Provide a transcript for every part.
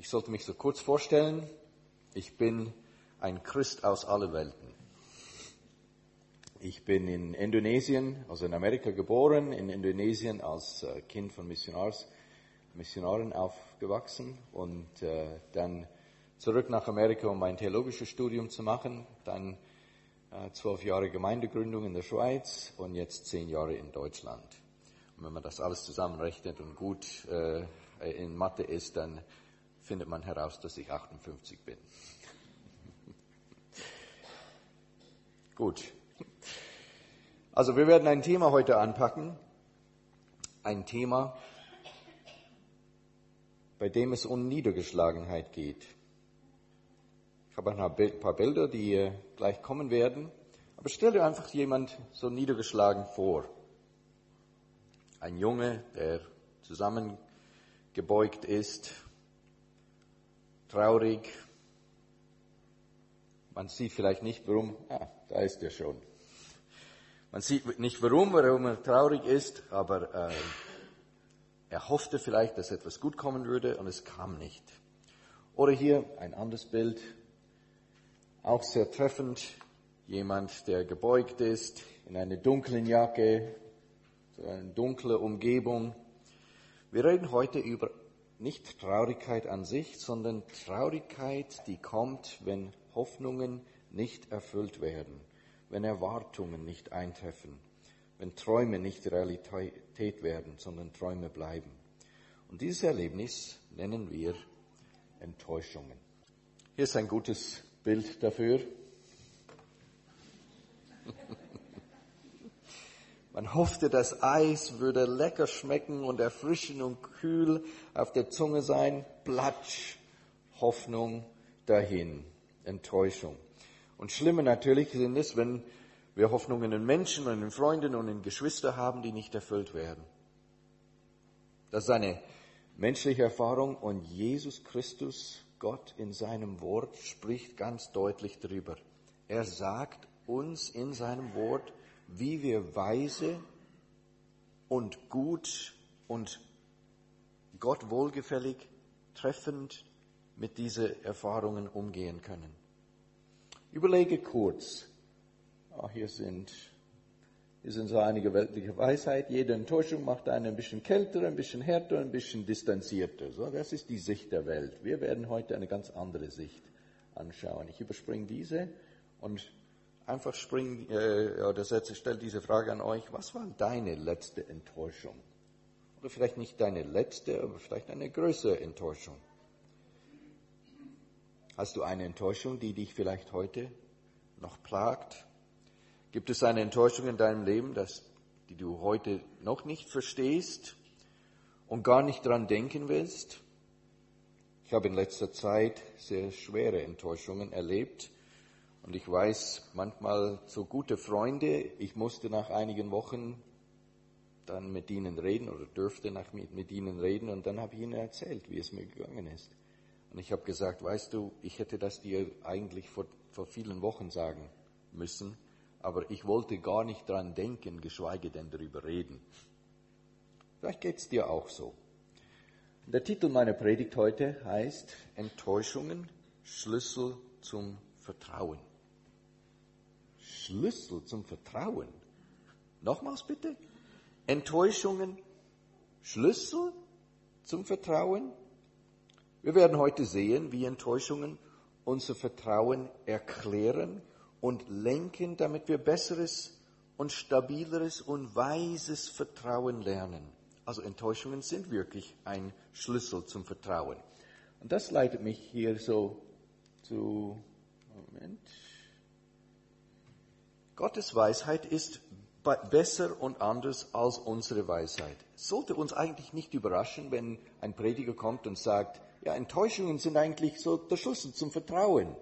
Ich sollte mich so kurz vorstellen. Ich bin ein Christ aus aller Welten. Ich bin in Indonesien, also in Amerika geboren, in Indonesien als äh, Kind von Missionars, Missionaren aufgewachsen und äh, dann zurück nach Amerika, um mein theologisches Studium zu machen, dann äh, zwölf Jahre Gemeindegründung in der Schweiz und jetzt zehn Jahre in Deutschland. Und wenn man das alles zusammenrechnet und gut äh, in Mathe ist, dann findet man heraus, dass ich 58 bin. Gut. Also wir werden ein Thema heute anpacken. Ein Thema, bei dem es um Niedergeschlagenheit geht. Ich habe ein paar Bilder, die gleich kommen werden. Aber stell dir einfach jemand so niedergeschlagen vor. Ein Junge, der zusammengebeugt ist, traurig. Man sieht vielleicht nicht, warum, ah, da ist er schon. Man sieht nicht warum, warum er traurig ist, aber äh, er hoffte vielleicht, dass etwas gut kommen würde und es kam nicht. Oder hier ein anderes Bild, auch sehr treffend, jemand, der gebeugt ist, in einer dunklen Jacke, so eine dunkle Umgebung. Wir reden heute über nicht Traurigkeit an sich, sondern Traurigkeit, die kommt, wenn Hoffnungen nicht erfüllt werden, wenn Erwartungen nicht eintreffen, wenn Träume nicht Realität werden, sondern Träume bleiben. Und dieses Erlebnis nennen wir Enttäuschungen. Hier ist ein gutes Bild dafür. Man hoffte, das Eis würde lecker schmecken und erfrischend und kühl auf der Zunge sein. Platsch, Hoffnung dahin, Enttäuschung. Und schlimmer natürlich sind es, wenn wir Hoffnungen in Menschen und in Freunden und in Geschwister haben, die nicht erfüllt werden. Das ist eine menschliche Erfahrung und Jesus Christus, Gott in seinem Wort, spricht ganz deutlich darüber. Er sagt uns in seinem Wort, wie wir weise und gut und Gott wohlgefällig treffend mit diesen Erfahrungen umgehen können. Überlege kurz. Oh, hier sind, hier sind so einige weltliche Weisheit. Jede Enttäuschung macht einen ein bisschen kälter, ein bisschen härter, ein bisschen distanzierter. So, das ist die Sicht der Welt. Wir werden heute eine ganz andere Sicht anschauen. Ich überspringe diese und einfach springen, äh, oder setze, stell diese Frage an euch, was war deine letzte Enttäuschung? Oder vielleicht nicht deine letzte, aber vielleicht eine größere Enttäuschung. Hast du eine Enttäuschung, die dich vielleicht heute noch plagt? Gibt es eine Enttäuschung in deinem Leben, das, die du heute noch nicht verstehst und gar nicht dran denken willst? Ich habe in letzter Zeit sehr schwere Enttäuschungen erlebt und ich weiß, manchmal so gute Freunde, ich musste nach einigen Wochen dann mit ihnen reden oder dürfte nach, mit, mit ihnen reden und dann habe ich ihnen erzählt, wie es mir gegangen ist. Und ich habe gesagt, weißt du, ich hätte das dir eigentlich vor, vor vielen Wochen sagen müssen, aber ich wollte gar nicht dran denken, geschweige denn darüber reden. Vielleicht geht's dir auch so. Der Titel meiner Predigt heute heißt Enttäuschungen, Schlüssel zum Vertrauen. Schlüssel zum Vertrauen. Nochmals bitte. Enttäuschungen, Schlüssel zum Vertrauen. Wir werden heute sehen, wie Enttäuschungen unser Vertrauen erklären und lenken, damit wir besseres und stabileres und weises Vertrauen lernen. Also Enttäuschungen sind wirklich ein Schlüssel zum Vertrauen. Und das leitet mich hier so zu, Moment, Gottes Weisheit ist besser und anders als unsere Weisheit. Sollte uns eigentlich nicht überraschen, wenn ein Prediger kommt und sagt, ja, Enttäuschungen sind eigentlich so der Schlüssel zum Vertrauen.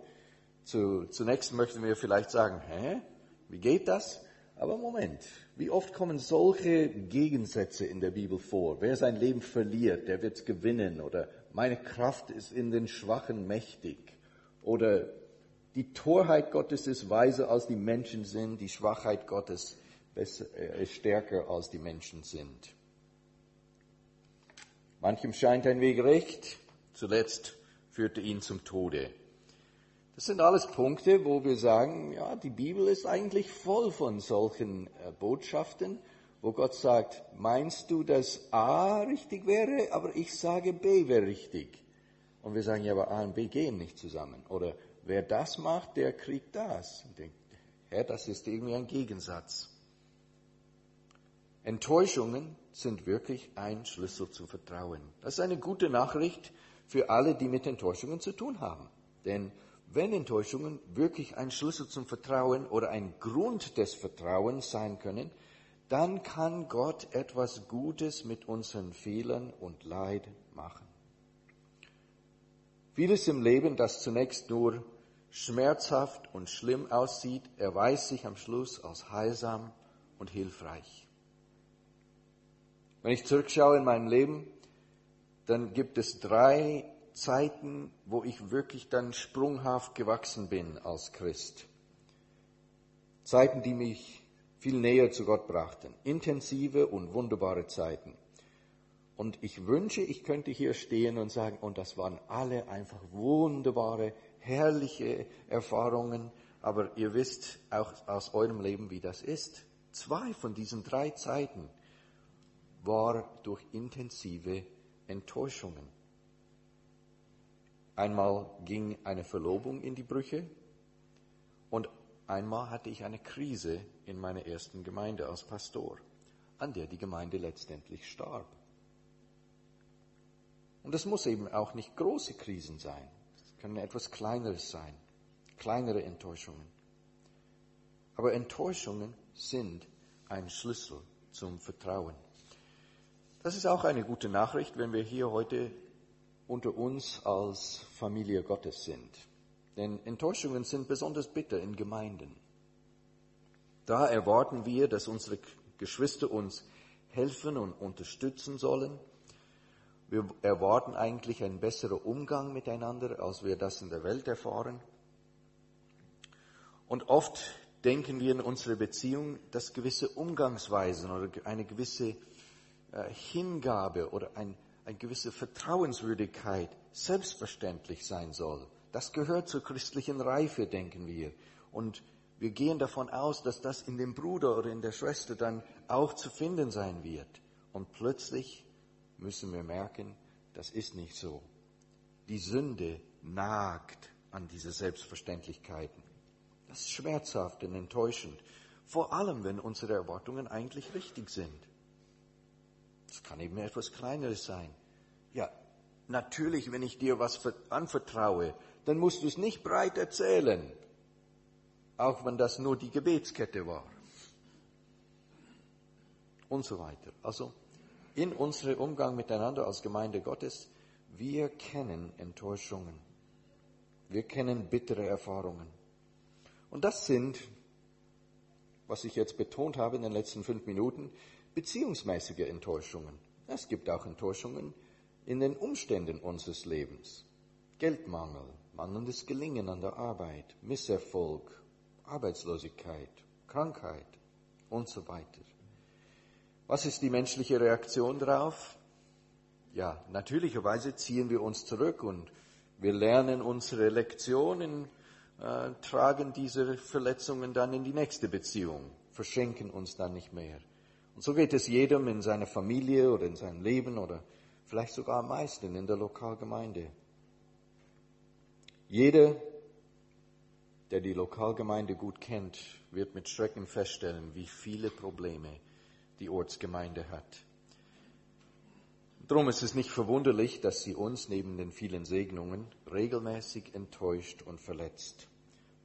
Zu, zunächst möchten wir vielleicht sagen, hä, wie geht das? Aber Moment, wie oft kommen solche Gegensätze in der Bibel vor? Wer sein Leben verliert, der wird gewinnen. Oder meine Kraft ist in den Schwachen mächtig. Oder die Torheit Gottes ist weiser als die Menschen sind, die Schwachheit Gottes ist äh, stärker als die Menschen sind. Manchem scheint ein Weg recht, zuletzt führte ihn zum Tode. Das sind alles Punkte, wo wir sagen, ja, die Bibel ist eigentlich voll von solchen äh, Botschaften, wo Gott sagt, meinst du, dass A richtig wäre, aber ich sage B wäre richtig. Und wir sagen, ja, aber A und B gehen nicht zusammen. Oder wer das macht, der kriegt das. Und denkt, ja, das ist irgendwie ein Gegensatz. Enttäuschungen sind wirklich ein Schlüssel zum Vertrauen. Das ist eine gute Nachricht für alle, die mit Enttäuschungen zu tun haben. Denn wenn Enttäuschungen wirklich ein Schlüssel zum Vertrauen oder ein Grund des Vertrauens sein können, dann kann Gott etwas Gutes mit unseren Fehlern und Leid machen. Vieles im Leben, das zunächst nur schmerzhaft und schlimm aussieht, erweist sich am Schluss als heilsam und hilfreich. Wenn ich zurückschaue in meinem Leben, dann gibt es drei Zeiten, wo ich wirklich dann sprunghaft gewachsen bin als Christ. Zeiten, die mich viel näher zu Gott brachten. Intensive und wunderbare Zeiten. Und ich wünsche, ich könnte hier stehen und sagen, und das waren alle einfach wunderbare, herrliche Erfahrungen. Aber ihr wisst auch aus eurem Leben, wie das ist. Zwei von diesen drei Zeiten war durch intensive Enttäuschungen. Einmal ging eine Verlobung in die Brüche und einmal hatte ich eine Krise in meiner ersten Gemeinde als Pastor, an der die Gemeinde letztendlich starb. Und es muss eben auch nicht große Krisen sein. Können etwas Kleineres sein, kleinere Enttäuschungen. Aber Enttäuschungen sind ein Schlüssel zum Vertrauen. Das ist auch eine gute Nachricht, wenn wir hier heute unter uns als Familie Gottes sind. Denn Enttäuschungen sind besonders bitter in Gemeinden. Da erwarten wir, dass unsere Geschwister uns helfen und unterstützen sollen. Wir erwarten eigentlich einen besseren Umgang miteinander, als wir das in der Welt erfahren. Und oft denken wir in unserer Beziehung, dass gewisse Umgangsweisen oder eine gewisse äh, Hingabe oder ein eine gewisse Vertrauenswürdigkeit selbstverständlich sein soll. Das gehört zur christlichen Reife, denken wir. Und wir gehen davon aus, dass das in dem Bruder oder in der Schwester dann auch zu finden sein wird. Und plötzlich müssen wir merken, das ist nicht so. Die Sünde nagt an diese Selbstverständlichkeiten. Das ist schmerzhaft und enttäuschend. Vor allem, wenn unsere Erwartungen eigentlich richtig sind. Es kann eben etwas Kleineres sein. Ja, natürlich, wenn ich dir was anvertraue, dann musst du es nicht breit erzählen, auch wenn das nur die Gebetskette war. Und so weiter. Also in unserem Umgang miteinander als Gemeinde Gottes, wir kennen Enttäuschungen. Wir kennen bittere Erfahrungen. Und das sind, was ich jetzt betont habe in den letzten fünf Minuten, beziehungsmäßige Enttäuschungen. Es gibt auch Enttäuschungen in den Umständen unseres Lebens. Geldmangel, mangelndes Gelingen an der Arbeit, Misserfolg, Arbeitslosigkeit, Krankheit und so weiter. Was ist die menschliche Reaktion darauf? Ja, natürlicherweise ziehen wir uns zurück und wir lernen unsere Lektionen, äh, tragen diese Verletzungen dann in die nächste Beziehung, verschenken uns dann nicht mehr. Und so geht es jedem in seiner Familie oder in seinem Leben oder vielleicht sogar am meisten in der Lokalgemeinde. Jeder, der die Lokalgemeinde gut kennt, wird mit Schrecken feststellen, wie viele Probleme die Ortsgemeinde hat. Darum ist es nicht verwunderlich, dass sie uns neben den vielen Segnungen regelmäßig enttäuscht und verletzt.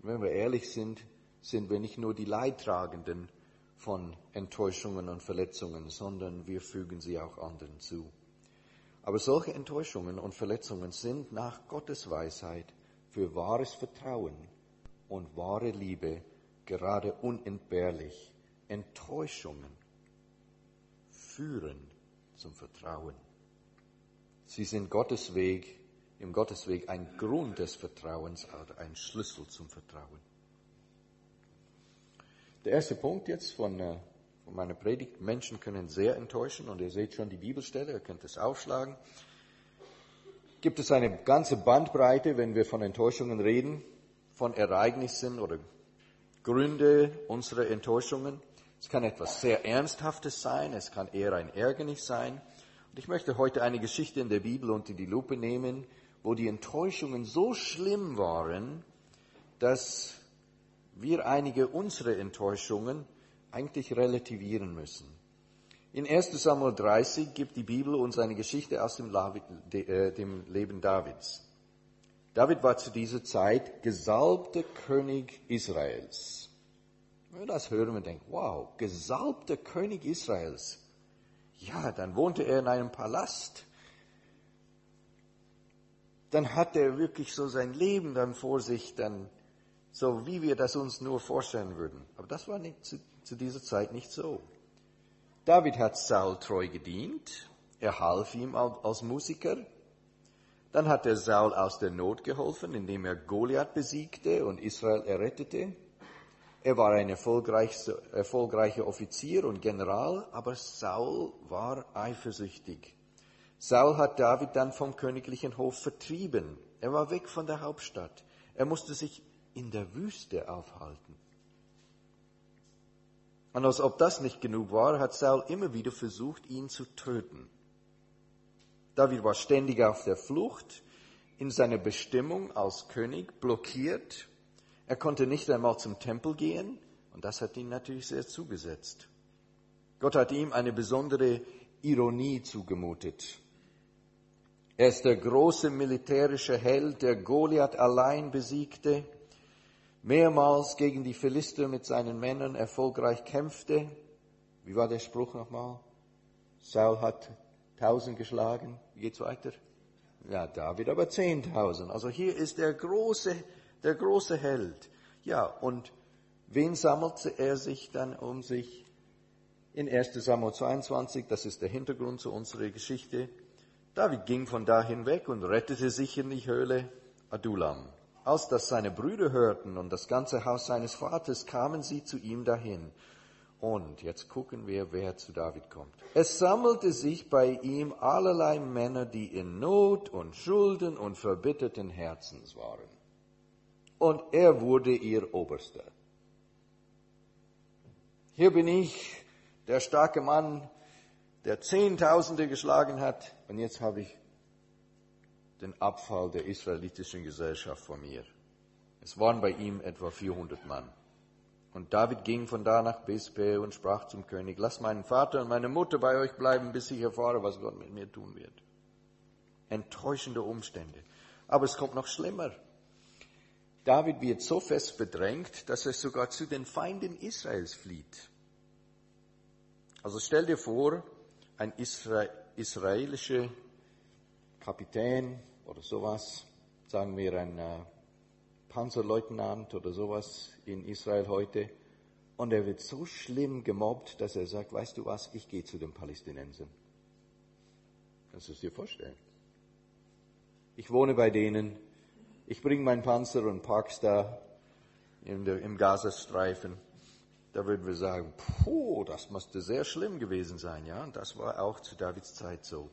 Und wenn wir ehrlich sind, sind wir nicht nur die Leidtragenden, von Enttäuschungen und Verletzungen, sondern wir fügen sie auch anderen zu. Aber solche Enttäuschungen und Verletzungen sind nach Gottes Weisheit für wahres Vertrauen und wahre Liebe gerade unentbehrlich. Enttäuschungen führen zum Vertrauen. Sie sind Gottes Weg, im Gottes Weg ein Grund des Vertrauens, ein Schlüssel zum Vertrauen. Der erste Punkt jetzt von, äh, von meiner Predigt, Menschen können sehr enttäuschen und ihr seht schon die Bibelstelle, ihr könnt es aufschlagen. gibt es eine ganze Bandbreite, wenn wir von Enttäuschungen reden, von Ereignissen oder Gründe unserer Enttäuschungen. Es kann etwas sehr Ernsthaftes sein, es kann eher ein Ärgernis sein. Und ich möchte heute eine Geschichte in der Bibel unter die Lupe nehmen, wo die Enttäuschungen so schlimm waren, dass wir einige unserer Enttäuschungen eigentlich relativieren müssen. In 1 Samuel 30 gibt die Bibel uns eine Geschichte aus dem, äh, Leben Davids. David war zu dieser Zeit gesalbter König Israels. Wenn wir das hören und denken, wow, gesalbter König Israels. Ja, dann wohnte er in einem Palast. Dann hat er wirklich so sein Leben dann vor sich, dann so wie wir das uns nur vorstellen würden. Aber das war nicht zu, zu dieser Zeit nicht so. David hat Saul treu gedient. Er half ihm als Musiker. Dann hat er Saul aus der Not geholfen, indem er Goliath besiegte und Israel errettete. Er war ein erfolgreicher Offizier und General, aber Saul war eifersüchtig. Saul hat David dann vom königlichen Hof vertrieben. Er war weg von der Hauptstadt. Er musste sich in der Wüste aufhalten. Und als ob das nicht genug war, hat Saul immer wieder versucht, ihn zu töten. David war ständig auf der Flucht, in seiner Bestimmung als König blockiert. Er konnte nicht einmal zum Tempel gehen und das hat ihn natürlich sehr zugesetzt. Gott hat ihm eine besondere Ironie zugemutet. Er ist der große militärische Held, der Goliath allein besiegte, mehrmals gegen die Philister mit seinen Männern erfolgreich kämpfte. Wie war der Spruch nochmal? Saul hat tausend geschlagen. Wie geht's weiter? Ja, David aber zehntausend. Also hier ist der große, der große Held. Ja, und wen sammelte er sich dann um sich? In 1 Samuel 22, das ist der Hintergrund zu unserer Geschichte. David ging von da hinweg und rettete sich in die Höhle Adulam. Als das seine Brüder hörten und das ganze Haus seines Vaters, kamen sie zu ihm dahin. Und jetzt gucken wir, wer zu David kommt. Es sammelte sich bei ihm allerlei Männer, die in Not und Schulden und verbitterten Herzens waren. Und er wurde ihr Oberster. Hier bin ich, der starke Mann, der Zehntausende geschlagen hat, und jetzt habe ich den Abfall der israelitischen Gesellschaft vor mir. Es waren bei ihm etwa 400 Mann. Und David ging von da nach Bispe und sprach zum König, lass meinen Vater und meine Mutter bei euch bleiben, bis ich erfahre, was Gott mit mir tun wird. Enttäuschende Umstände. Aber es kommt noch schlimmer. David wird so fest bedrängt, dass er sogar zu den Feinden Israels flieht. Also stell dir vor, ein Isra israelischer Kapitän oder sowas, sagen wir ein äh, Panzerleutnant oder sowas in Israel heute. Und er wird so schlimm gemobbt, dass er sagt, weißt du was, ich gehe zu den Palästinensern. Kannst du es dir vorstellen? Ich wohne bei denen, ich bringe meinen Panzer und park's da der, im Gazastreifen. Da würden wir sagen, puh, das musste sehr schlimm gewesen sein, ja. Und das war auch zu Davids Zeit so.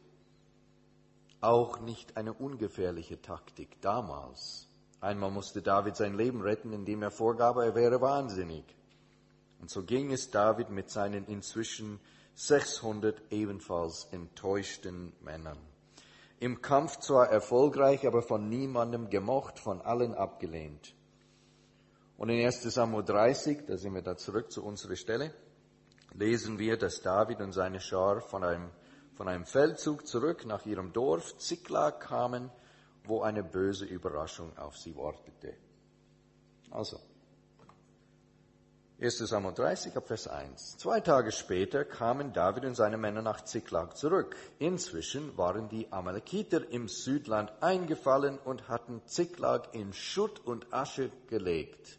Auch nicht eine ungefährliche Taktik damals. Einmal musste David sein Leben retten, indem er vorgab, er wäre wahnsinnig. Und so ging es David mit seinen inzwischen 600 ebenfalls enttäuschten Männern. Im Kampf zwar erfolgreich, aber von niemandem gemocht, von allen abgelehnt. Und in 1 Samuel 30, da sind wir da zurück zu unserer Stelle, lesen wir, dass David und seine Schar von einem, von einem Feldzug zurück nach ihrem Dorf Ziklag kamen wo eine böse Überraschung auf sie wartete. Also, 1. Samuel 30, Vers 1. Zwei Tage später kamen David und seine Männer nach Ziklag zurück. Inzwischen waren die Amalekiter im Südland eingefallen und hatten Ziklag in Schutt und Asche gelegt.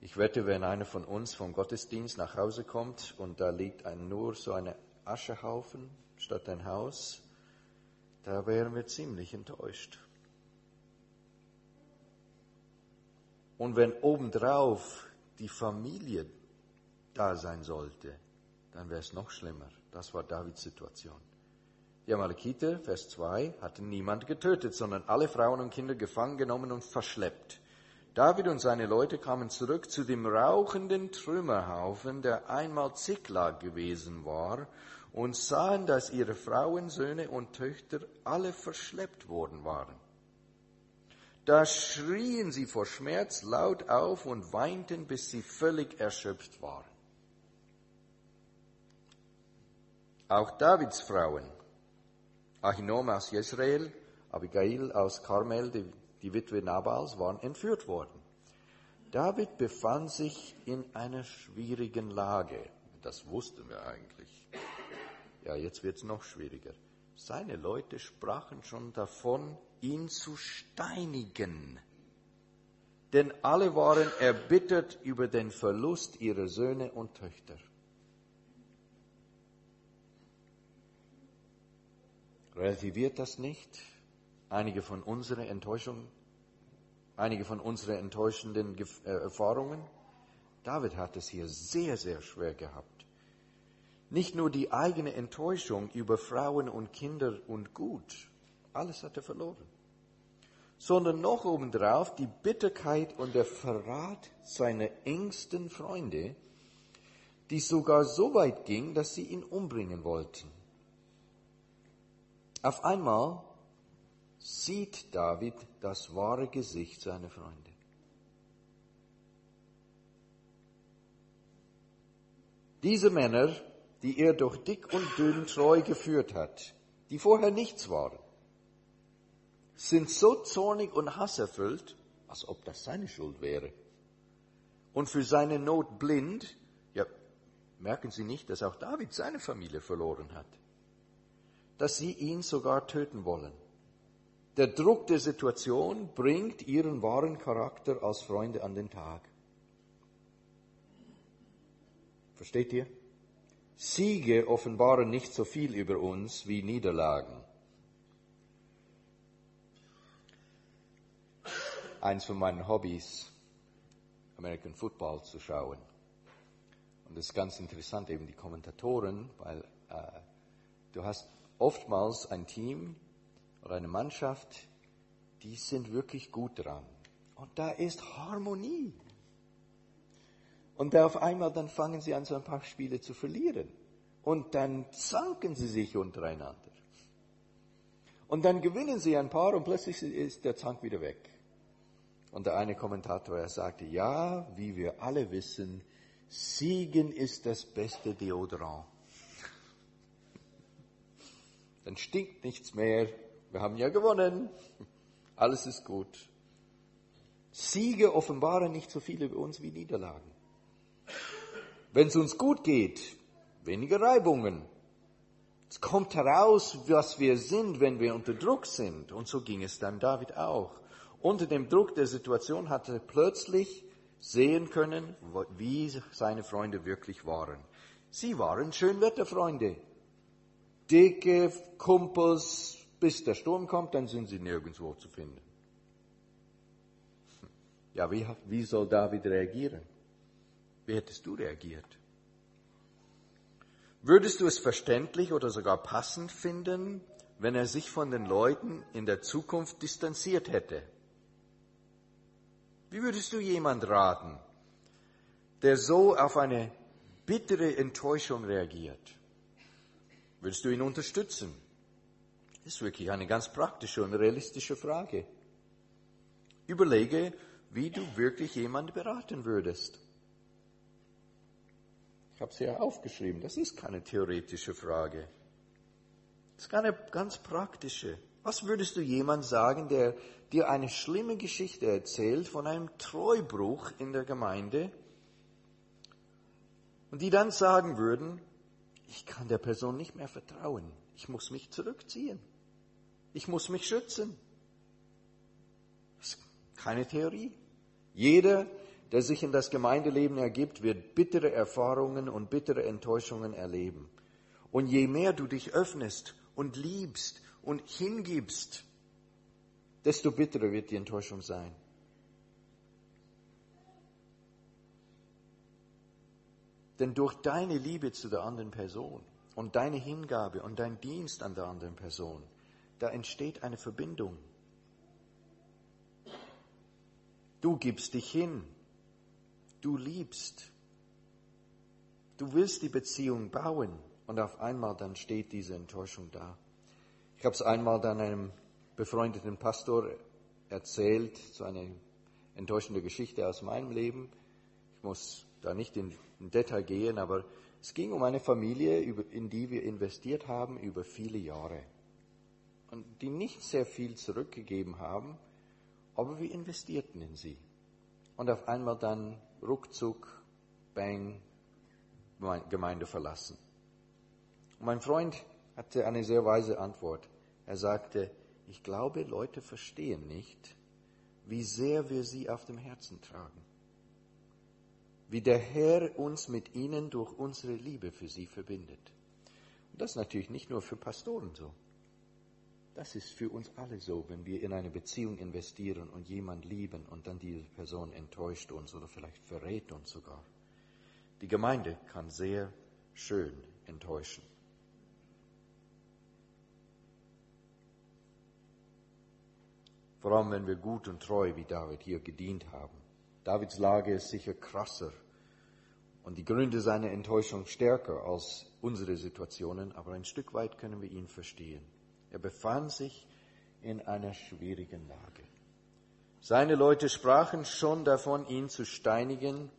Ich wette, wenn einer von uns vom Gottesdienst nach Hause kommt und da liegt ein, nur so ein Aschehaufen statt ein Haus, da wären wir ziemlich enttäuscht. Und wenn obendrauf die Familie da sein sollte, dann wäre es noch schlimmer. Das war Davids Situation. Die Amalekiter, Vers 2, hatten niemand getötet, sondern alle Frauen und Kinder gefangen genommen und verschleppt. David und seine Leute kamen zurück zu dem rauchenden Trümmerhaufen, der einmal Ziklag gewesen war, und sahen, dass ihre Frauen, Söhne und Töchter alle verschleppt worden waren. Da schrien sie vor Schmerz laut auf und weinten, bis sie völlig erschöpft waren. Auch Davids Frauen, Achinom aus Jezreel, Abigail aus Karmel, die, die Witwe Nabals, waren entführt worden. David befand sich in einer schwierigen Lage. Das wussten wir eigentlich. Ja, jetzt wird es noch schwieriger. Seine Leute sprachen schon davon, ihn zu steinigen. Denn alle waren erbittert über den Verlust ihrer Söhne und Töchter. Relativiert das nicht einige von unseren Enttäuschungen, einige von unseren enttäuschenden äh, Erfahrungen? David hat es hier sehr, sehr schwer gehabt. Nicht nur die eigene Enttäuschung über Frauen und Kinder und Gut, alles hat er verloren, sondern noch obendrauf die Bitterkeit und der Verrat seiner engsten Freunde, die sogar so weit ging, dass sie ihn umbringen wollten. Auf einmal sieht David das wahre Gesicht seiner Freunde. Diese Männer die er durch dick und dünn treu geführt hat, die vorher nichts waren, sind so zornig und hasserfüllt, als ob das seine Schuld wäre. Und für seine Not blind, ja, merken Sie nicht, dass auch David seine Familie verloren hat, dass sie ihn sogar töten wollen. Der Druck der Situation bringt ihren wahren Charakter als Freunde an den Tag. Versteht ihr? Siege offenbaren nicht so viel über uns wie Niederlagen. Eins von meinen Hobbys, American Football zu schauen. Und das ist ganz interessant, eben die Kommentatoren, weil äh, du hast oftmals ein Team oder eine Mannschaft, die sind wirklich gut dran. Und da ist Harmonie. Und auf einmal dann fangen sie an, so ein paar Spiele zu verlieren. Und dann zanken sie sich untereinander. Und dann gewinnen sie ein paar und plötzlich ist der Zank wieder weg. Und der eine Kommentator, er sagte, ja, wie wir alle wissen, Siegen ist das beste Deodorant. Dann stinkt nichts mehr. Wir haben ja gewonnen. Alles ist gut. Siege offenbaren nicht so viel über uns wie Niederlagen. Wenn es uns gut geht, weniger Reibungen. Es kommt heraus, was wir sind, wenn wir unter Druck sind. Und so ging es dann David auch. Unter dem Druck der Situation hatte er plötzlich sehen können, wie seine Freunde wirklich waren. Sie waren Schönwetterfreunde. Dicke Kumpels, bis der Sturm kommt, dann sind sie nirgendwo zu finden. Ja, wie, wie soll David reagieren? Wie hättest du reagiert? Würdest du es verständlich oder sogar passend finden, wenn er sich von den Leuten in der Zukunft distanziert hätte? Wie würdest du jemand raten, der so auf eine bittere Enttäuschung reagiert? Würdest du ihn unterstützen? Das ist wirklich eine ganz praktische und realistische Frage. Überlege, wie du wirklich jemand beraten würdest. Ich habe sie ja aufgeschrieben. Das ist keine theoretische Frage. Das ist eine ganz praktische. Was würdest du jemand sagen, der dir eine schlimme Geschichte erzählt von einem Treubruch in der Gemeinde und die dann sagen würden, ich kann der Person nicht mehr vertrauen. Ich muss mich zurückziehen. Ich muss mich schützen. Das ist keine Theorie. Jeder der sich in das Gemeindeleben ergibt, wird bittere Erfahrungen und bittere Enttäuschungen erleben. Und je mehr du dich öffnest und liebst und hingibst, desto bitterer wird die Enttäuschung sein. Denn durch deine Liebe zu der anderen Person und deine Hingabe und dein Dienst an der anderen Person, da entsteht eine Verbindung. Du gibst dich hin, du liebst, du willst die Beziehung bauen und auf einmal dann steht diese Enttäuschung da. Ich habe es einmal dann einem befreundeten Pastor erzählt, so eine enttäuschende Geschichte aus meinem Leben. Ich muss da nicht in, in Detail gehen, aber es ging um eine Familie, in die wir investiert haben über viele Jahre und die nicht sehr viel zurückgegeben haben, aber wir investierten in sie. Und auf einmal dann ruckzuck, bang, Gemeinde verlassen. Und mein Freund hatte eine sehr weise Antwort. Er sagte, ich glaube, Leute verstehen nicht, wie sehr wir sie auf dem Herzen tragen. Wie der Herr uns mit ihnen durch unsere Liebe für sie verbindet. Und das ist natürlich nicht nur für Pastoren so. Das ist für uns alle so, wenn wir in eine Beziehung investieren und jemand lieben und dann diese Person enttäuscht uns oder vielleicht verrät uns sogar. Die Gemeinde kann sehr schön enttäuschen. Vor allem, wenn wir gut und treu wie David hier gedient haben. Davids Lage ist sicher krasser und die Gründe seiner Enttäuschung stärker als unsere Situationen, aber ein Stück weit können wir ihn verstehen. Er befand sich in einer schwierigen Lage. Seine Leute sprachen schon davon, ihn zu steinigen,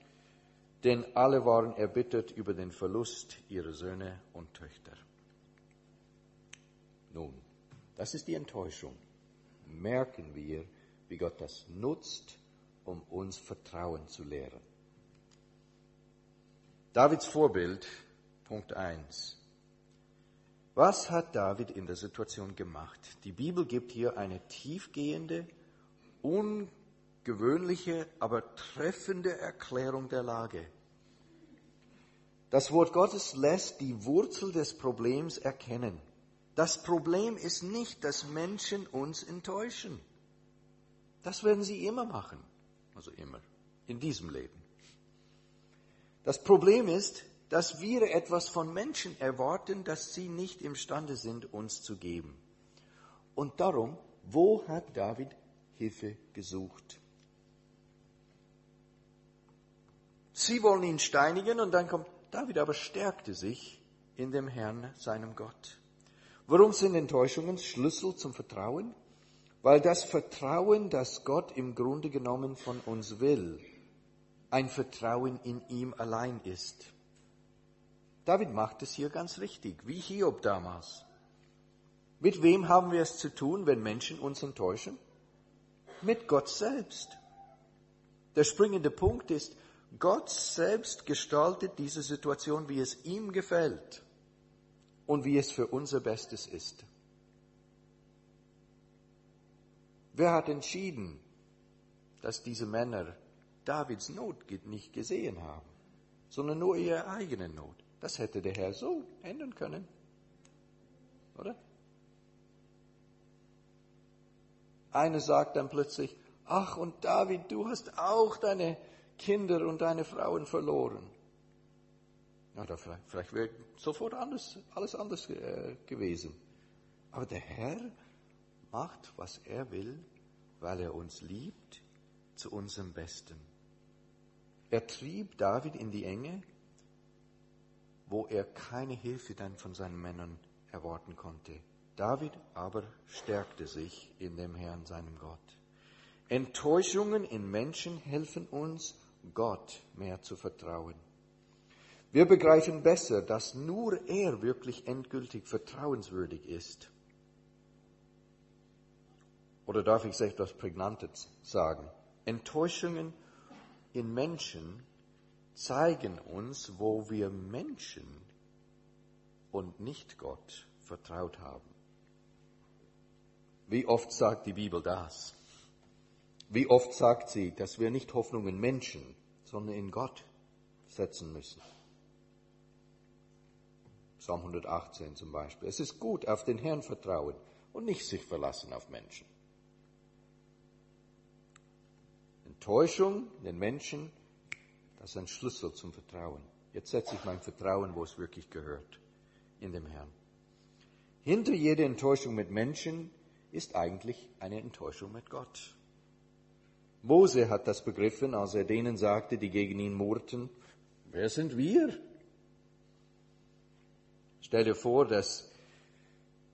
denn alle waren erbittert über den Verlust ihrer Söhne und Töchter. Nun, das ist die Enttäuschung merken wir, wie Gott das nutzt, um uns Vertrauen zu lehren. Davids Vorbild, Punkt 1. Was hat David in der Situation gemacht? Die Bibel gibt hier eine tiefgehende, ungewöhnliche, aber treffende Erklärung der Lage. Das Wort Gottes lässt die Wurzel des Problems erkennen. Das Problem ist nicht, dass Menschen uns enttäuschen. Das werden sie immer machen. Also immer. In diesem Leben. Das Problem ist, dass wir etwas von Menschen erwarten, das sie nicht imstande sind, uns zu geben. Und darum, wo hat David Hilfe gesucht? Sie wollen ihn steinigen und dann kommt David aber stärkte sich in dem Herrn, seinem Gott. Warum sind Enttäuschungen Schlüssel zum Vertrauen? Weil das Vertrauen, das Gott im Grunde genommen von uns will, ein Vertrauen in ihm allein ist. David macht es hier ganz richtig, wie Hiob damals. Mit wem haben wir es zu tun, wenn Menschen uns enttäuschen? Mit Gott selbst. Der springende Punkt ist, Gott selbst gestaltet diese Situation, wie es ihm gefällt und wie es für unser Bestes ist. Wer hat entschieden, dass diese Männer Davids Not nicht gesehen haben, sondern nur ihre eigene Not? Das hätte der Herr so ändern können. Oder? Eine sagt dann plötzlich, ach und David, du hast auch deine Kinder und deine Frauen verloren. Na, da vielleicht, vielleicht wäre sofort anders, alles anders äh, gewesen. Aber der Herr macht, was er will, weil er uns liebt, zu unserem Besten. Er trieb David in die Enge, wo er keine Hilfe dann von seinen Männern erwarten konnte. David aber stärkte sich in dem Herrn, seinem Gott. Enttäuschungen in Menschen helfen uns, Gott mehr zu vertrauen. Wir begreifen besser, dass nur er wirklich endgültig vertrauenswürdig ist. Oder darf ich etwas Prägnantes sagen? Enttäuschungen in Menschen zeigen uns, wo wir Menschen und nicht Gott vertraut haben. Wie oft sagt die Bibel das? Wie oft sagt sie, dass wir nicht Hoffnung in Menschen, sondern in Gott setzen müssen? Psalm 118 zum Beispiel. Es ist gut, auf den Herrn vertrauen und nicht sich verlassen auf Menschen. Enttäuschung den Menschen, das ist ein Schlüssel zum Vertrauen. Jetzt setze ich mein Vertrauen, wo es wirklich gehört. in dem Herrn. Hinter jeder Enttäuschung mit Menschen ist eigentlich eine Enttäuschung mit Gott. Mose hat das begriffen, als er denen sagte, die gegen ihn murrten, wer sind wir? Stell dir vor, dass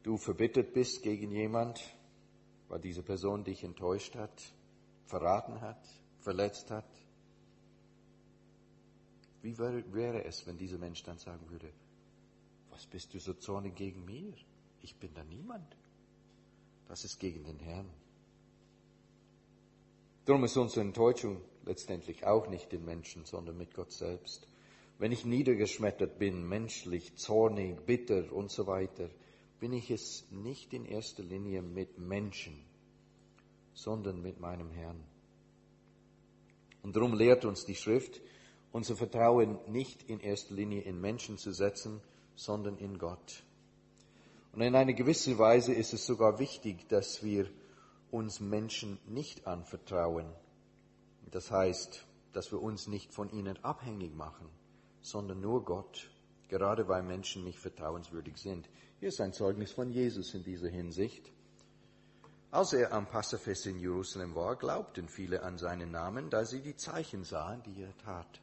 du verbittert bist gegen jemand, weil diese Person dich enttäuscht hat, verraten hat, verletzt hat. Wie wäre es, wenn dieser Mensch dann sagen würde, was bist du so zornig gegen mir? Ich bin da niemand. Das ist gegen den Herrn. Darum ist unsere Enttäuschung letztendlich auch nicht den Menschen, sondern mit Gott selbst. Wenn ich niedergeschmettert bin, menschlich, zornig, bitter und so weiter, bin ich es nicht in erster Linie mit Menschen, sondern mit meinem Herrn. Und darum lehrt uns die Schrift, unser Vertrauen nicht in erster Linie in Menschen zu setzen, sondern in Gott. Und in einer gewissen Weise ist es sogar wichtig, dass wir uns Menschen nicht anvertrauen. Das heißt, dass wir uns nicht von ihnen abhängig machen, sondern nur Gott, gerade weil Menschen nicht vertrauenswürdig sind. Hier ist ein Zeugnis von Jesus in dieser Hinsicht. Als er am Passafest in Jerusalem war, glaubten viele an seinen Namen, da sie die Zeichen sahen, die er tat.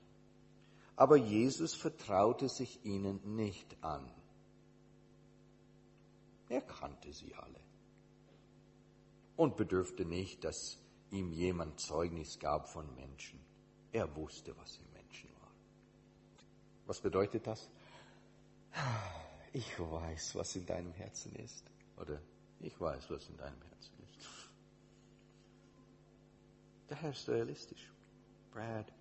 Aber Jesus vertraute sich ihnen nicht an. Er kannte sie alle und bedürfte nicht, dass ihm jemand Zeugnis gab von Menschen. Er wusste, was im Menschen. Was bedeutet das? Ich weiß, was in deinem Herzen ist. Oder ich weiß, was in deinem Herzen ist. Der Herr ist realistisch. Brad,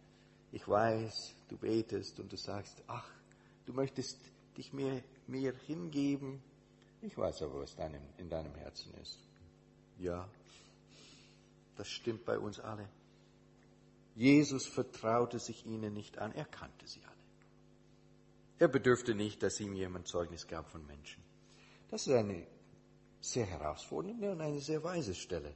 ich weiß, du betest und du sagst, ach, du möchtest dich mir, mir hingeben, ich weiß aber, was deinem, in deinem Herzen ist. Ja, das stimmt bei uns alle. Jesus vertraute sich ihnen nicht an, er kannte sie alle. Er bedürfte nicht, dass ihm jemand Zeugnis gab von Menschen. Das ist eine sehr herausfordernde und eine sehr weise Stelle.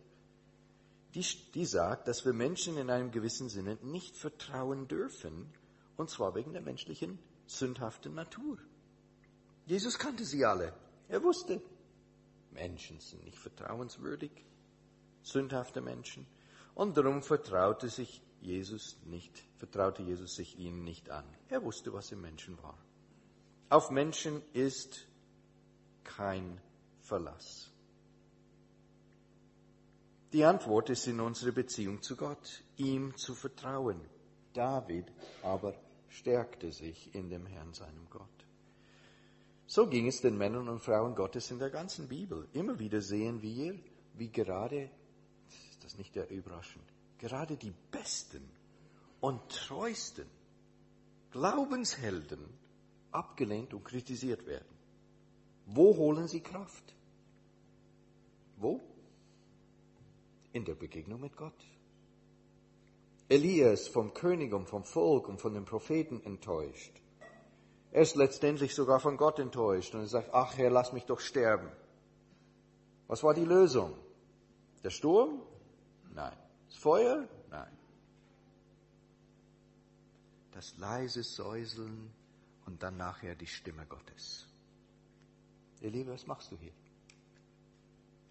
Die, die sagt, dass wir Menschen in einem gewissen Sinne nicht vertrauen dürfen, und zwar wegen der menschlichen, sündhaften Natur. Jesus kannte sie alle. Er wusste, Menschen sind nicht vertrauenswürdig, sündhafte Menschen. Und darum vertraute sich Jesus nicht, vertraute Jesus sich ihnen nicht an. Er wusste, was im Menschen war. Auf Menschen ist kein Verlass. Die Antwort ist in unserer Beziehung zu Gott, ihm zu vertrauen. David aber stärkte sich in dem Herrn, seinem Gott. So ging es den Männern und Frauen Gottes in der ganzen Bibel. Immer wieder sehen wir, wie gerade, ist das nicht der überraschend, gerade die besten und treuesten Glaubenshelden abgelehnt und kritisiert werden. Wo holen sie Kraft? Wo? In der Begegnung mit Gott. Elias vom König und vom Volk und von den Propheten enttäuscht. Er ist letztendlich sogar von Gott enttäuscht und er sagt, ach Herr, lass mich doch sterben. Was war die Lösung? Der Sturm? Nein. Das Feuer? Nein. Das leise Säuseln und dann nachher die Stimme Gottes. Ihr Liebe, was machst du hier?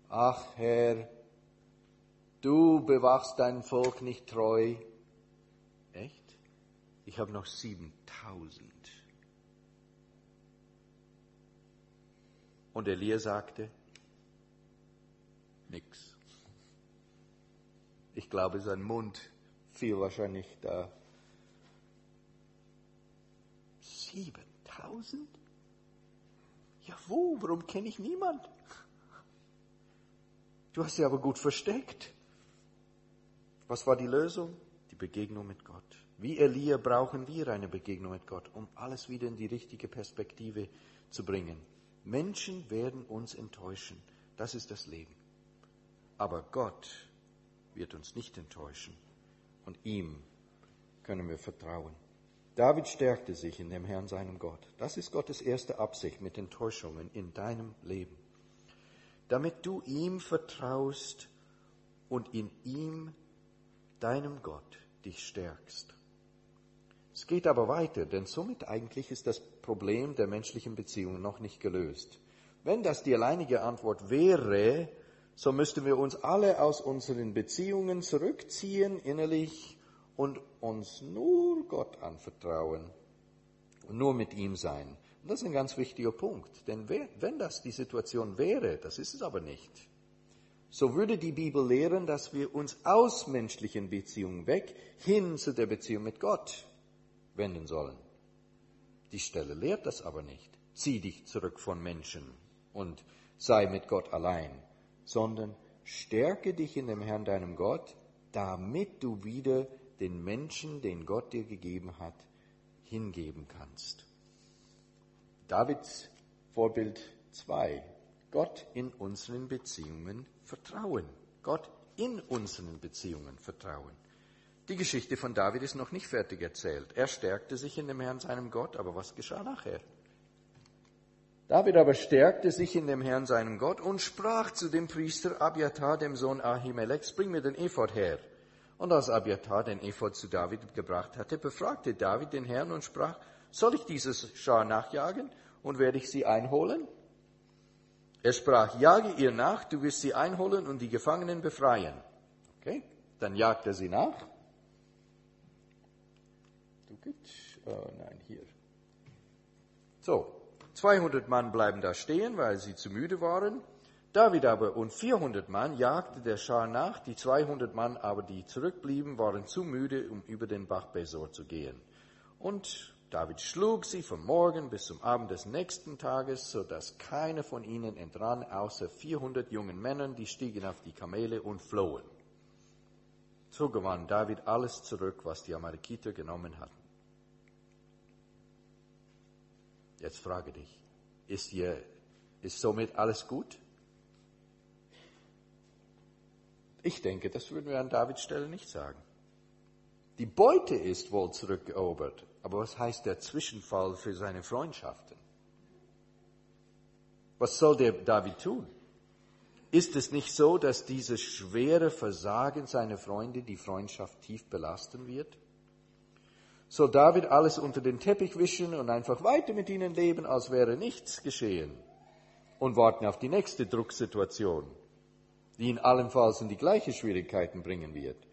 Ach Herr, du bewachst dein Volk nicht treu. Echt? Ich habe noch siebentausend. Und Elia sagte, nix. Ich glaube, sein Mund fiel wahrscheinlich da. Siebentausend? Ja, wo? Warum kenne ich niemand? Du hast sie aber gut versteckt. Was war die Lösung? Die Begegnung mit Gott. Wie Elia brauchen wir eine Begegnung mit Gott, um alles wieder in die richtige Perspektive zu bringen. Menschen werden uns enttäuschen. Das ist das Leben. Aber Gott wird uns nicht enttäuschen. Und ihm können wir vertrauen. David stärkte sich in dem Herrn, seinem Gott. Das ist Gottes erste Absicht mit Enttäuschungen in deinem Leben. Damit du ihm vertraust und in ihm, deinem Gott, dich stärkst. Es geht aber weiter, denn somit eigentlich ist das Problem der menschlichen Beziehungen noch nicht gelöst. Wenn das die alleinige Antwort wäre, so müssten wir uns alle aus unseren Beziehungen zurückziehen innerlich und uns nur Gott anvertrauen und nur mit ihm sein. Und das ist ein ganz wichtiger Punkt, denn wenn das die Situation wäre, das ist es aber nicht, so würde die Bibel lehren, dass wir uns aus menschlichen Beziehungen weg hin zu der Beziehung mit Gott wenden sollen. Die Stelle lehrt das aber nicht. Zieh dich zurück von Menschen und sei mit Gott allein sondern stärke dich in dem Herrn deinem Gott, damit du wieder den Menschen, den Gott dir gegeben hat, hingeben kannst. Davids Vorbild 2. Gott in unseren Beziehungen vertrauen. Gott in unseren Beziehungen vertrauen. Die Geschichte von David ist noch nicht fertig erzählt. Er stärkte sich in dem Herrn seinem Gott, aber was geschah nachher? David aber stärkte sich in dem Herrn seinem Gott und sprach zu dem Priester Abiatar, dem Sohn Ahimelechs, bring mir den Ephod her. Und als Abiatar den Ephod zu David gebracht hatte, befragte David den Herrn und sprach, soll ich dieses Schar nachjagen und werde ich sie einholen? Er sprach, jage ihr nach, du wirst sie einholen und die Gefangenen befreien. Okay, dann jagt er sie nach. Oh nein, hier. So, 200 Mann bleiben da stehen, weil sie zu müde waren. David aber und 400 Mann jagte der Schar nach, die 200 Mann aber, die zurückblieben, waren zu müde, um über den Bach Besor zu gehen. Und David schlug sie vom Morgen bis zum Abend des nächsten Tages, so dass keiner von ihnen entrann, außer 400 jungen Männern, die stiegen auf die Kamele und flohen. So gewann David alles zurück, was die Amalekiter genommen hatten. Jetzt frage dich, ist, hier, ist somit alles gut? Ich denke, das würden wir an Davids Stelle nicht sagen. Die Beute ist wohl zurückerobert, aber was heißt der Zwischenfall für seine Freundschaften? Was soll der David tun? Ist es nicht so, dass dieses schwere Versagen seiner Freunde die Freundschaft tief belasten wird? soll David alles unter den Teppich wischen und einfach weiter mit ihnen leben, als wäre nichts geschehen und warten auf die nächste Drucksituation, die ihn allenfalls in die gleichen Schwierigkeiten bringen wird.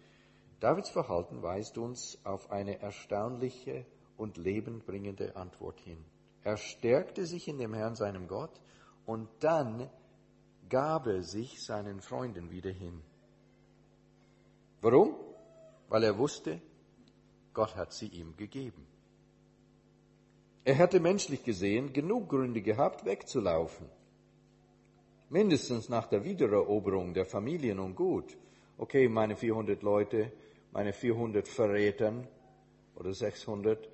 Davids Verhalten weist uns auf eine erstaunliche und lebenbringende Antwort hin. Er stärkte sich in dem Herrn, seinem Gott, und dann gab er sich seinen Freunden wieder hin. Warum? Weil er wusste, Gott hat sie ihm gegeben. Er hätte menschlich gesehen genug Gründe gehabt, wegzulaufen. Mindestens nach der Wiedereroberung der Familien und Gut. Okay, meine 400 Leute, meine 400 Verrätern oder 600.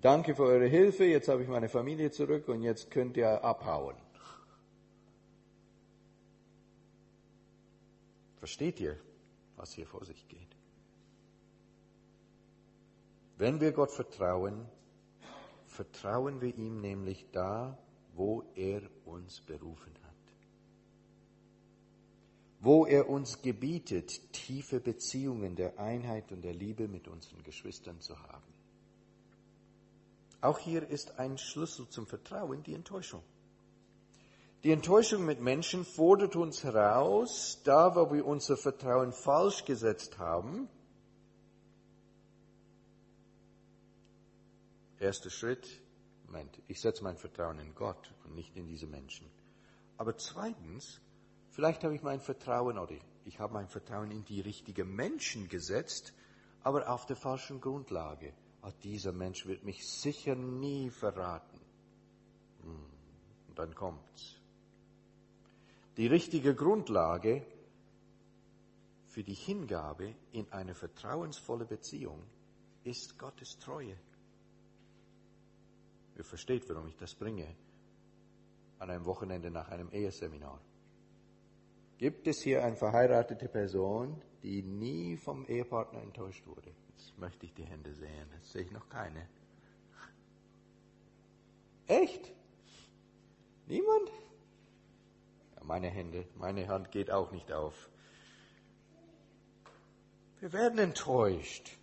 Danke für eure Hilfe, jetzt habe ich meine Familie zurück und jetzt könnt ihr abhauen. Versteht ihr, was hier vor sich geht? Wenn wir Gott vertrauen, vertrauen wir ihm nämlich da, wo er uns berufen hat. Wo er uns gebietet, tiefe Beziehungen der Einheit und der Liebe mit unseren Geschwistern zu haben. Auch hier ist ein Schlüssel zum Vertrauen die Enttäuschung. Die Enttäuschung mit Menschen fordert uns heraus, da wo wir unser Vertrauen falsch gesetzt haben, Erster Schritt, Moment, ich setze mein Vertrauen in Gott und nicht in diese Menschen. Aber zweitens, vielleicht habe ich mein Vertrauen oder ich habe mein Vertrauen in die richtigen Menschen gesetzt, aber auf der falschen Grundlage. Oh, dieser Mensch wird mich sicher nie verraten. Hm, und dann kommt's. Die richtige Grundlage für die Hingabe in eine vertrauensvolle Beziehung ist Gottes Treue. Ihr versteht, warum ich das bringe an einem Wochenende nach einem Eheseminar. Gibt es hier eine verheiratete Person, die nie vom Ehepartner enttäuscht wurde? Jetzt möchte ich die Hände sehen. Jetzt sehe ich noch keine. Echt? Niemand? Ja, meine Hände, meine Hand geht auch nicht auf. Wir werden enttäuscht.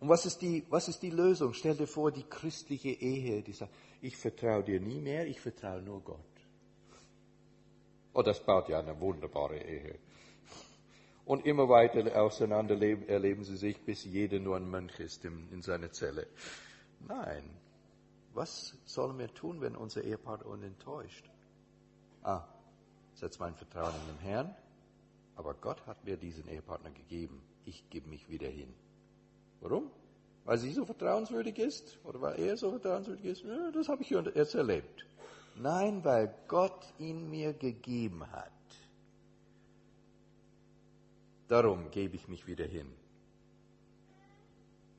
Und was ist die, was ist die Lösung? Stell dir vor, die christliche Ehe, die sagt, ich vertraue dir nie mehr, ich vertraue nur Gott. Oh, das baut ja eine wunderbare Ehe. Und immer weiter auseinander erleben sie sich, bis jeder nur ein Mönch ist in, in seiner Zelle. Nein. Was sollen wir tun, wenn unser Ehepartner uns enttäuscht? Ah, setz mein Vertrauen in den Herrn, aber Gott hat mir diesen Ehepartner gegeben. Ich gebe mich wieder hin. Warum? Weil sie so vertrauenswürdig ist oder weil er so vertrauenswürdig ist? Ja, das habe ich jetzt erlebt. Nein, weil Gott ihn mir gegeben hat. Darum gebe ich mich wieder hin.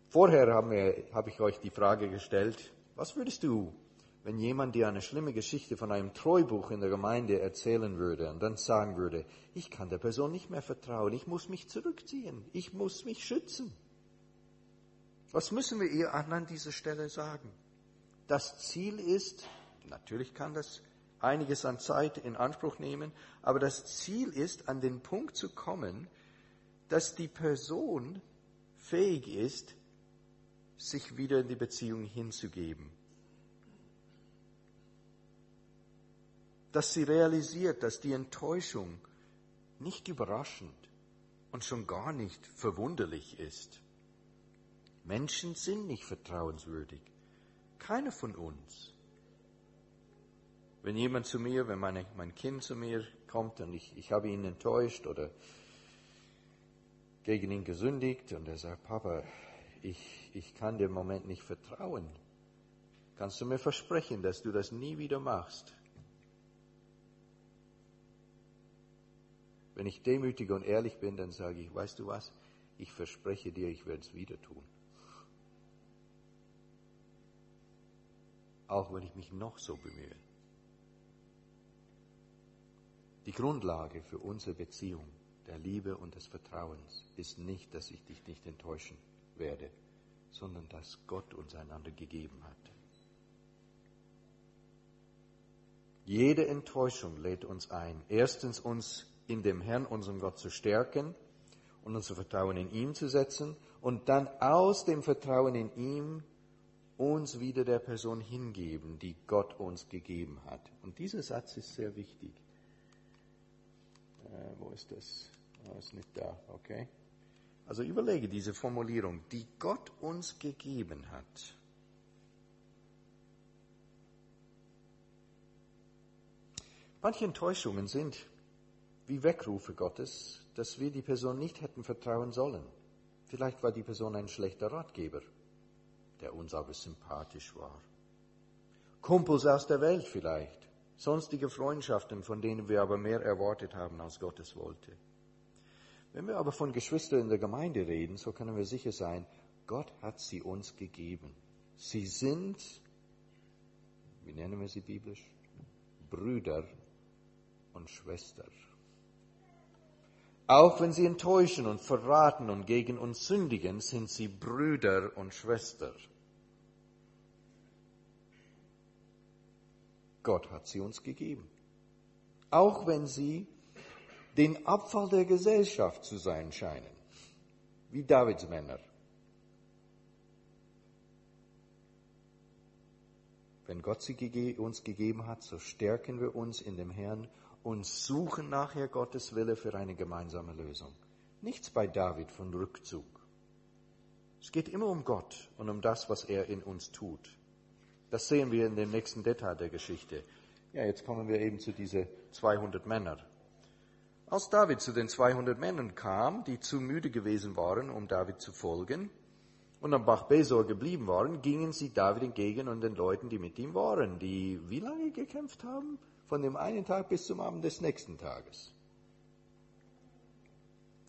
Vorher habe hab ich euch die Frage gestellt, was würdest du, wenn jemand dir eine schlimme Geschichte von einem Treubuch in der Gemeinde erzählen würde und dann sagen würde, ich kann der Person nicht mehr vertrauen, ich muss mich zurückziehen, ich muss mich schützen. Was müssen wir ihr an dieser Stelle sagen? Das Ziel ist, natürlich kann das einiges an Zeit in Anspruch nehmen, aber das Ziel ist, an den Punkt zu kommen, dass die Person fähig ist, sich wieder in die Beziehung hinzugeben. Dass sie realisiert, dass die Enttäuschung nicht überraschend und schon gar nicht verwunderlich ist. Menschen sind nicht vertrauenswürdig. Keiner von uns. Wenn jemand zu mir, wenn meine, mein Kind zu mir kommt und ich, ich habe ihn enttäuscht oder gegen ihn gesündigt und er sagt, Papa, ich, ich kann im Moment nicht vertrauen. Kannst du mir versprechen, dass du das nie wieder machst? Wenn ich demütig und ehrlich bin, dann sage ich, weißt du was? Ich verspreche dir, ich werde es wieder tun. Auch wenn ich mich noch so bemühe. Die Grundlage für unsere Beziehung der Liebe und des Vertrauens ist nicht, dass ich dich nicht enttäuschen werde, sondern dass Gott uns einander gegeben hat. Jede Enttäuschung lädt uns ein, erstens uns in dem Herrn, unserem Gott, zu stärken und unser Vertrauen in ihm zu setzen und dann aus dem Vertrauen in ihm uns wieder der Person hingeben, die Gott uns gegeben hat. Und dieser Satz ist sehr wichtig. Äh, wo ist das? Oh, ist nicht da, okay. Also überlege diese Formulierung, die Gott uns gegeben hat. Manche Enttäuschungen sind wie Weckrufe Gottes, dass wir die Person nicht hätten vertrauen sollen. Vielleicht war die Person ein schlechter Ratgeber, der uns aber sympathisch war. Kumpels aus der Welt vielleicht, sonstige Freundschaften, von denen wir aber mehr erwartet haben, als Gottes wollte. Wenn wir aber von Geschwistern in der Gemeinde reden, so können wir sicher sein, Gott hat sie uns gegeben. Sie sind, wie nennen wir sie biblisch? Brüder und Schwestern. Auch wenn sie enttäuschen und verraten und gegen uns sündigen, sind sie Brüder und Schwestern. Gott hat sie uns gegeben. Auch wenn sie den Abfall der Gesellschaft zu sein scheinen, wie Davids Männer. Wenn Gott sie uns gegeben hat, so stärken wir uns in dem Herrn und suchen nachher Gottes Wille für eine gemeinsame Lösung. Nichts bei David von Rückzug. Es geht immer um Gott und um das, was er in uns tut. Das sehen wir in dem nächsten Detail der Geschichte. Ja, jetzt kommen wir eben zu diesen 200 Männern. Als David zu den 200 Männern kam, die zu müde gewesen waren, um David zu folgen, und am Bach Besor geblieben waren, gingen sie David entgegen und den Leuten, die mit ihm waren, die wie lange gekämpft haben? Von dem einen Tag bis zum Abend des nächsten Tages.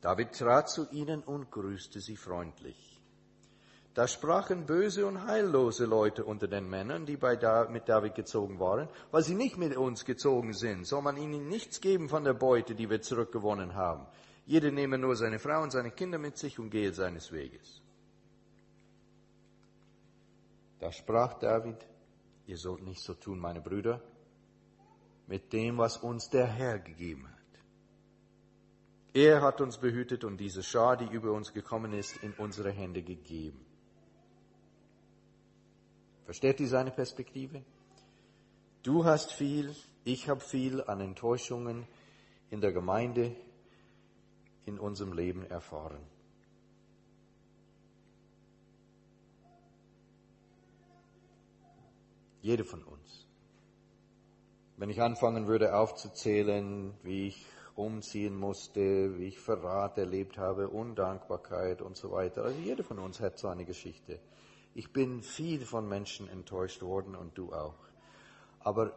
David trat zu ihnen und grüßte sie freundlich. Da sprachen böse und heillose Leute unter den Männern, die bei da mit David gezogen waren, weil sie nicht mit uns gezogen sind, soll man ihnen nichts geben von der Beute, die wir zurückgewonnen haben. Jeder nehme nur seine Frau und seine Kinder mit sich und gehe seines Weges. Da sprach David, ihr sollt nicht so tun, meine Brüder, mit dem, was uns der Herr gegeben hat. Er hat uns behütet und diese Schar, die über uns gekommen ist, in unsere Hände gegeben. Versteht ihr seine Perspektive? Du hast viel, ich habe viel an Enttäuschungen in der Gemeinde, in unserem Leben erfahren. Jeder von uns. Wenn ich anfangen würde aufzuzählen, wie ich umziehen musste, wie ich Verrat erlebt habe, Undankbarkeit und so weiter. Also jeder von uns hat so eine Geschichte. Ich bin viel von Menschen enttäuscht worden und du auch. Aber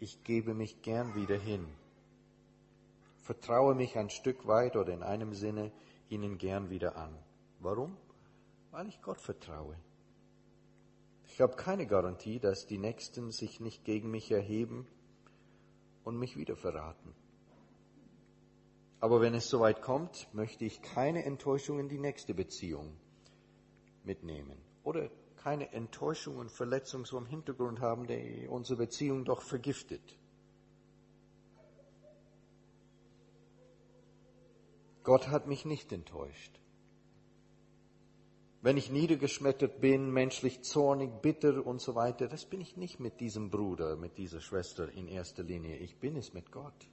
ich gebe mich gern wieder hin. Vertraue mich ein Stück weit oder in einem Sinne ihnen gern wieder an. Warum? Weil ich Gott vertraue. Ich habe keine Garantie, dass die Nächsten sich nicht gegen mich erheben und mich wieder verraten. Aber wenn es soweit kommt, möchte ich keine Enttäuschung in die nächste Beziehung mitnehmen. Oder keine Enttäuschung und Verletzung so im Hintergrund haben, die unsere Beziehung doch vergiftet. Gott hat mich nicht enttäuscht. Wenn ich niedergeschmettert bin, menschlich zornig, bitter und so weiter, das bin ich nicht mit diesem Bruder, mit dieser Schwester in erster Linie. Ich bin es mit Gott.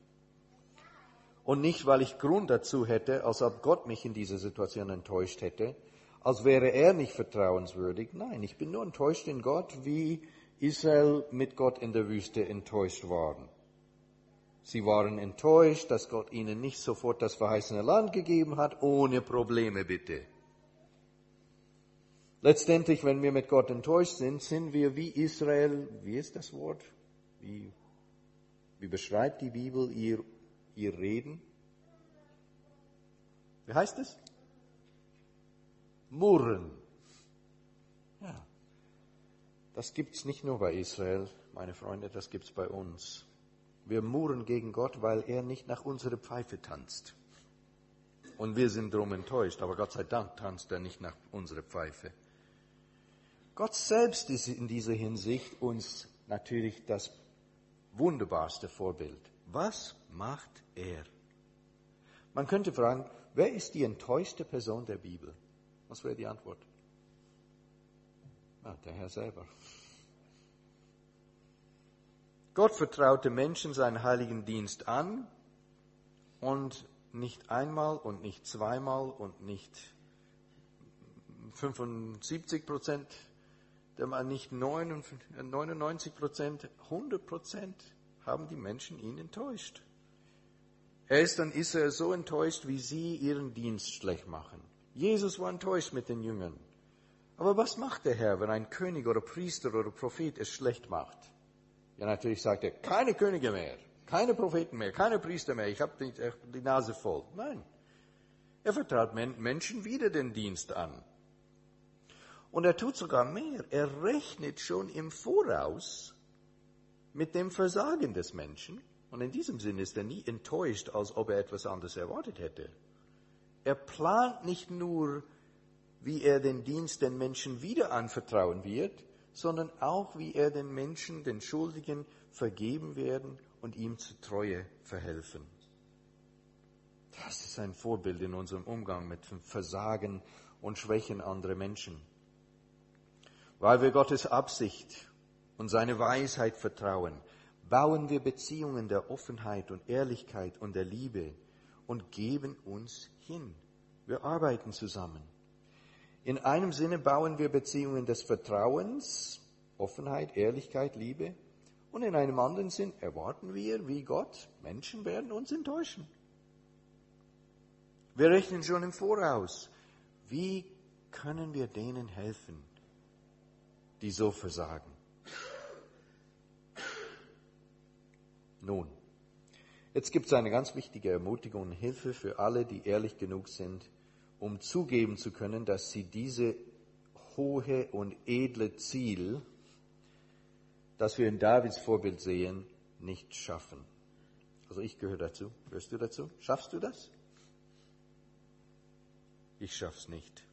Und nicht, weil ich Grund dazu hätte, als ob Gott mich in dieser Situation enttäuscht hätte, als wäre er nicht vertrauenswürdig. Nein, ich bin nur enttäuscht in Gott, wie Israel mit Gott in der Wüste enttäuscht waren. Sie waren enttäuscht, dass Gott ihnen nicht sofort das verheißene Land gegeben hat, ohne Probleme bitte. Letztendlich, wenn wir mit Gott enttäuscht sind, sind wir wie Israel, wie ist das Wort? Wie, wie beschreibt die Bibel ihr, ihr Reden? Wie heißt es? Murren. Ja. Das gibt's nicht nur bei Israel, meine Freunde, das gibt's bei uns. Wir murren gegen Gott, weil er nicht nach unserer Pfeife tanzt. Und wir sind drum enttäuscht, aber Gott sei Dank tanzt er nicht nach unserer Pfeife. Gott selbst ist in dieser Hinsicht uns natürlich das wunderbarste Vorbild. Was macht er? Man könnte fragen, wer ist die enttäuschte Person der Bibel? Was wäre die Antwort? Ah, der Herr selber. Gott vertraute Menschen seinen heiligen Dienst an und nicht einmal und nicht zweimal und nicht 75 Prozent nicht 99 Prozent, 100 Prozent haben die Menschen ihn enttäuscht. Er ist dann Israel so enttäuscht, wie sie ihren Dienst schlecht machen. Jesus war enttäuscht mit den Jüngern. Aber was macht der Herr, wenn ein König oder Priester oder Prophet es schlecht macht? Ja, natürlich sagt er, keine Könige mehr, keine Propheten mehr, keine Priester mehr, ich habe die, die, Nase voll. Nein. Er vertraut Menschen wieder den Dienst an. Und er tut sogar mehr. Er rechnet schon im Voraus mit dem Versagen des Menschen. Und in diesem Sinne ist er nie enttäuscht, als ob er etwas anderes erwartet hätte. Er plant nicht nur, wie er den Dienst den Menschen wieder anvertrauen wird, sondern auch, wie er den Menschen, den Schuldigen, vergeben werden und ihm zur Treue verhelfen. Das ist ein Vorbild in unserem Umgang mit Versagen und Schwächen anderer Menschen. Weil wir Gottes Absicht und seine Weisheit vertrauen, bauen wir Beziehungen der Offenheit und Ehrlichkeit und der Liebe und geben uns hin. Wir arbeiten zusammen. In einem Sinne bauen wir Beziehungen des Vertrauens, Offenheit, Ehrlichkeit, Liebe. Und in einem anderen Sinn erwarten wir, wie Gott, Menschen werden uns enttäuschen. Wir rechnen schon im Voraus. Wie können wir denen helfen, die so versagen. Nun, jetzt gibt es eine ganz wichtige Ermutigung und Hilfe für alle, die ehrlich genug sind, um zugeben zu können, dass sie diese hohe und edle Ziel, das wir in Davids Vorbild sehen, nicht schaffen. Also ich gehöre dazu. Gehörst du dazu? Schaffst du das? Ich schaff's nicht.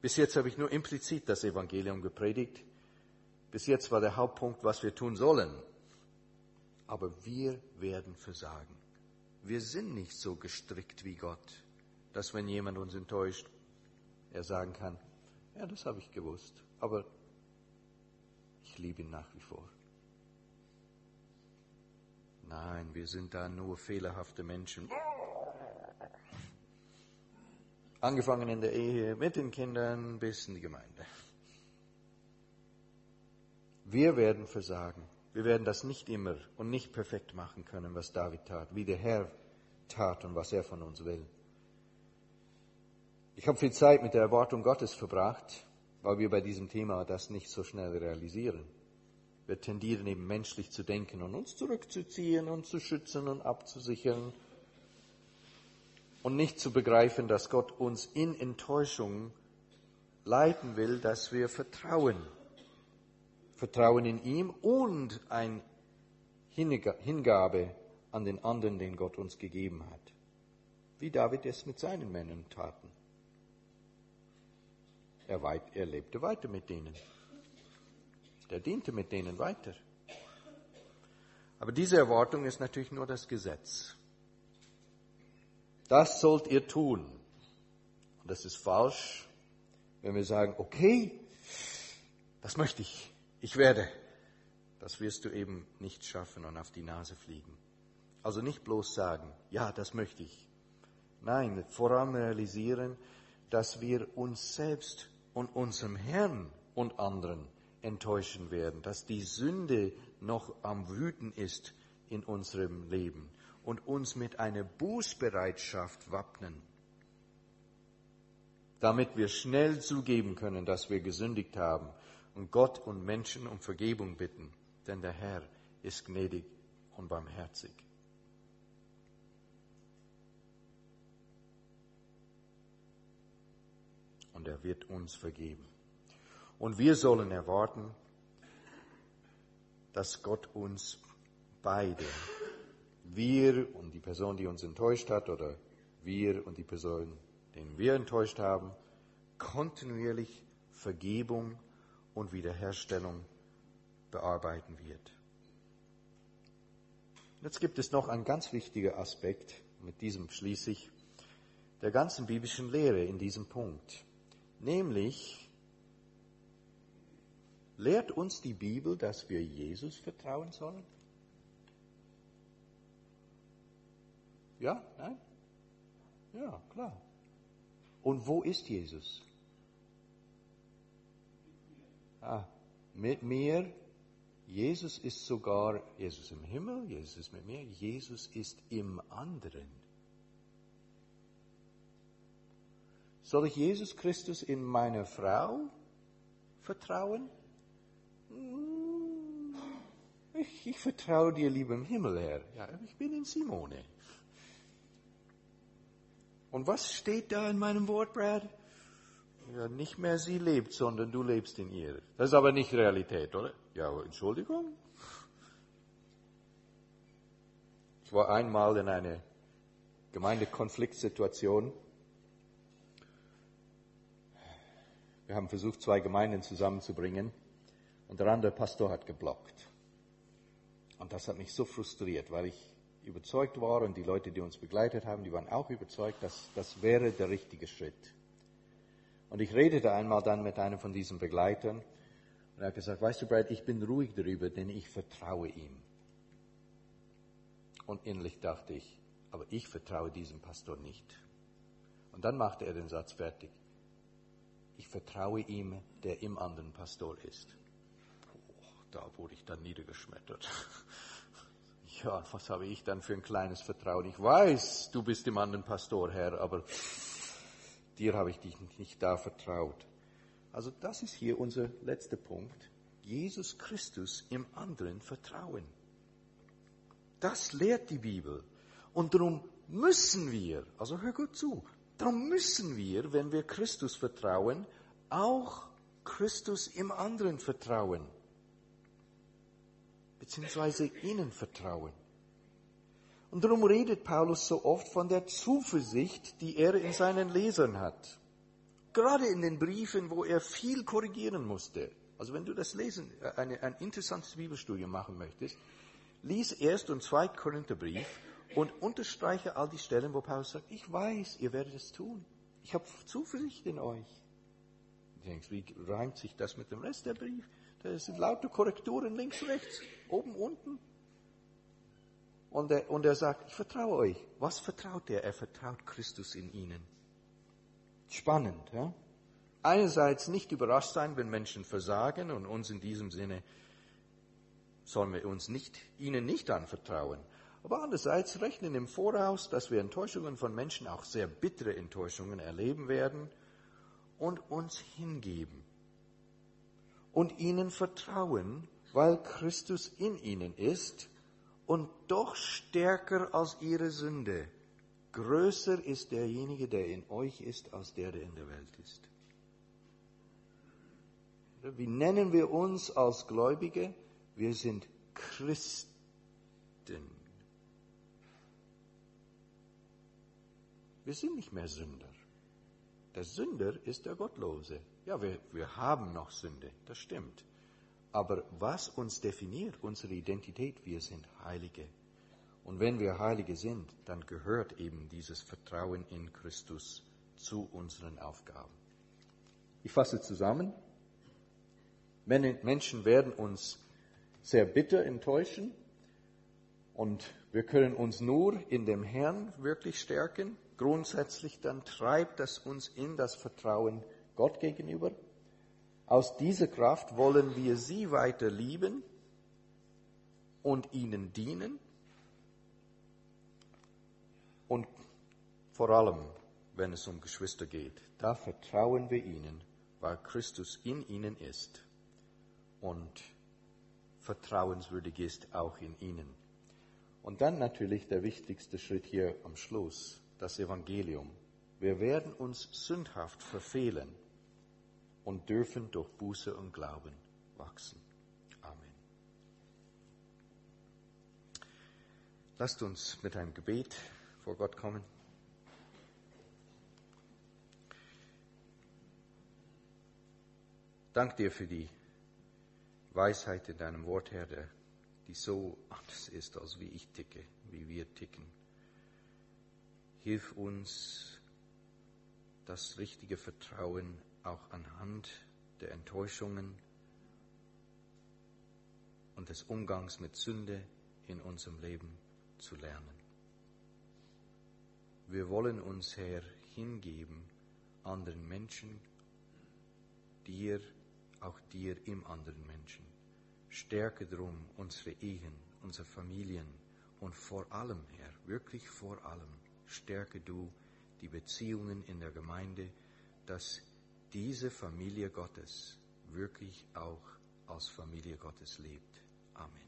Bis jetzt habe ich nur implizit das Evangelium gepredigt. Bis jetzt war der Hauptpunkt, was wir tun sollen. Aber wir werden versagen. Wir sind nicht so gestrickt wie Gott, dass wenn jemand uns enttäuscht, er sagen kann, ja, das habe ich gewusst. aber ich liebe ihn nach wie vor. Nein, wir sind da nur fehlerhafte Menschen. Angefangen in der Ehe, mit den Kindern bis in die Gemeinde. Wir werden versagen. Wir werden das nicht immer und nicht perfekt machen können, was David tat, wie der Herr tat und was er von uns will. Ich habe viel Zeit mit der Erwartung Gottes verbracht, weil wir bei diesem Thema das nicht so schnell realisieren. Wir tendieren eben menschlich zu denken und uns zurückzuziehen und zu schützen und abzusichern und nicht zu begreifen, dass Gott uns in Enttäuschung leiten will, dass wir vertrauen. Vertrauen in ihm und ein Hingabe an den anderen, den Gott uns gegeben hat. Wie David es mit seinen Männern taten. Er, weit, er lebte weiter mit denen. Er diente mit denen weiter. Aber diese Erwartung ist natürlich nur das Gesetz. Das sollt ihr tun. Und das ist falsch, wenn wir sagen, okay, das möchte ich, ich werde. Das wirst du eben nicht schaffen und auf die Nase fliegen. Also nicht bloß sagen, ja, das möchte ich. Nein, vor allem realisieren, dass wir uns selbst und unserem Herrn und anderen enttäuschen werden, dass die Sünde noch am Wüten ist in unserem Leben und uns mit einer Bußbereitschaft wappnen, damit wir schnell zugeben können, dass wir gesündigt haben und Gott und Menschen um Vergebung bitten, denn der Herr ist gnädig und barmherzig. und er wird uns vergeben. Und wir sollen erwarten, dass Gott uns beide, wir und die Person, die uns enttäuscht hat, oder wir und die Person, den wir enttäuscht haben, kontinuierlich Vergebung und Wiederherstellung bearbeiten wird. Jetzt gibt es noch einen ganz wichtigen Aspekt, mit diesem schließe ich, der ganzen biblischen Lehre in diesem Punkt. Nämlich lehrt uns die Bibel, dass wir Jesus vertrauen sollen? Ja? Nein? Ja, klar. Und wo ist Jesus? Ah, mit mir. Jesus ist sogar, Jesus im Himmel, Jesus ist mit mir, Jesus ist im anderen. Soll ich Jesus Christus in meine Frau vertrauen? Hm, ich, ich vertraue dir, lieber Himmel, Herr. Ja, ich bin in Simone. Und was steht da in meinem Wort, Brad? Ja, nicht mehr sie lebt, sondern du lebst in ihr. Das ist aber nicht Realität, oder? Ja, Entschuldigung. Ich war einmal in einer Gemeindekonfliktsituation Wir haben versucht, zwei Gemeinden zusammenzubringen und der andere Pastor hat geblockt. Und das hat mich so frustriert, weil ich überzeugt war und die Leute, die uns begleitet haben, die waren auch überzeugt, dass das wäre der richtige Schritt. Und ich redete einmal dann mit einem von diesen Begleitern und er hat gesagt, weißt du, Brad, ich bin ruhig darüber, denn ich vertraue ihm. Und innerlich dachte ich, aber ich vertraue diesem Pastor nicht. Und dann machte er den Satz fertig ich vertraue ihm, der im anderen Pastor ist. Oh, da wurde ich dann niedergeschmettert. Ja, was habe ich dann für ein kleines Vertrauen? Ich weiß, du bist dem anderen Pastor, Herr, aber dir habe ich dich nicht da vertraut. Also das ist hier unser letzter Punkt. Jesus Christus im anderen vertrauen. Das lehrt die Bibel. Und darum müssen wir, also hör gut zu, Darum müssen wir, wenn wir Christus vertrauen, auch Christus im anderen vertrauen, beziehungsweise ihnen vertrauen. Und darum redet Paulus so oft von der Zuversicht, die er in seinen Lesern hat. Gerade in den Briefen, wo er viel korrigieren musste. Also wenn du das Lesen, äh, eine, ein interessantes Bibelstudium machen möchtest, lies erst und zweit Korintherbrief und unterstreiche all die Stellen, wo Paulus sagt, ich weiß, ihr werdet es tun. Ich habe Zuversicht in euch. Du denkst, wie reimt sich das mit dem Rest der Brief? Da sind lauter Korrekturen links, rechts, oben, unten. Und er, und er sagt, ich vertraue euch. Was vertraut er? Er vertraut Christus in ihnen. Spannend, ja? Einerseits nicht überrascht sein, wenn Menschen versagen und uns in diesem Sinne sollen wir uns nicht, ihnen nicht anvertrauen. Aber andererseits rechnen im Voraus, dass wir Enttäuschungen von Menschen, auch sehr bittere Enttäuschungen erleben werden und uns hingeben und ihnen vertrauen, weil Christus in ihnen ist und doch stärker als ihre Sünde. Größer ist derjenige, der in euch ist, als der, der in der Welt ist. Wie nennen wir uns als Gläubige? Wir sind Christen. Wir sind nicht mehr Sünder. Der Sünder ist der Gottlose. Ja, wir, wir haben noch Sünde, das stimmt. Aber was uns definiert, unsere Identität, wir sind Heilige. Und wenn wir Heilige sind, dann gehört eben dieses Vertrauen in Christus zu unseren Aufgaben. Ich fasse zusammen. Menschen werden uns sehr bitter enttäuschen und wir können uns nur in dem Herrn wirklich stärken. Grundsätzlich dann treibt das uns in das Vertrauen Gott gegenüber. Aus dieser Kraft wollen wir sie weiter lieben und ihnen dienen. Und vor allem, wenn es um Geschwister geht, da vertrauen wir ihnen, weil Christus in ihnen ist und vertrauenswürdig ist auch in ihnen. Und dann natürlich der wichtigste Schritt hier am Schluss, das Evangelium. Wir werden uns sündhaft verfehlen und dürfen durch Buße und Glauben wachsen. Amen. Lasst uns mit einem Gebet vor Gott kommen. Dank dir für die Weisheit in deinem Wort, Herr, die so anders ist, als wie ich ticke, wie wir ticken. Hilf uns, das richtige Vertrauen auch anhand der Enttäuschungen und des Umgangs mit Sünde in unserem Leben zu lernen. Wir wollen uns, Herr, hingeben anderen Menschen, dir, auch dir im anderen Menschen. Stärke drum unsere Ehen, unsere Familien und vor allem, Herr, wirklich vor allem, stärke du die Beziehungen in der Gemeinde, dass diese Familie Gottes wirklich auch als Familie Gottes lebt. Amen.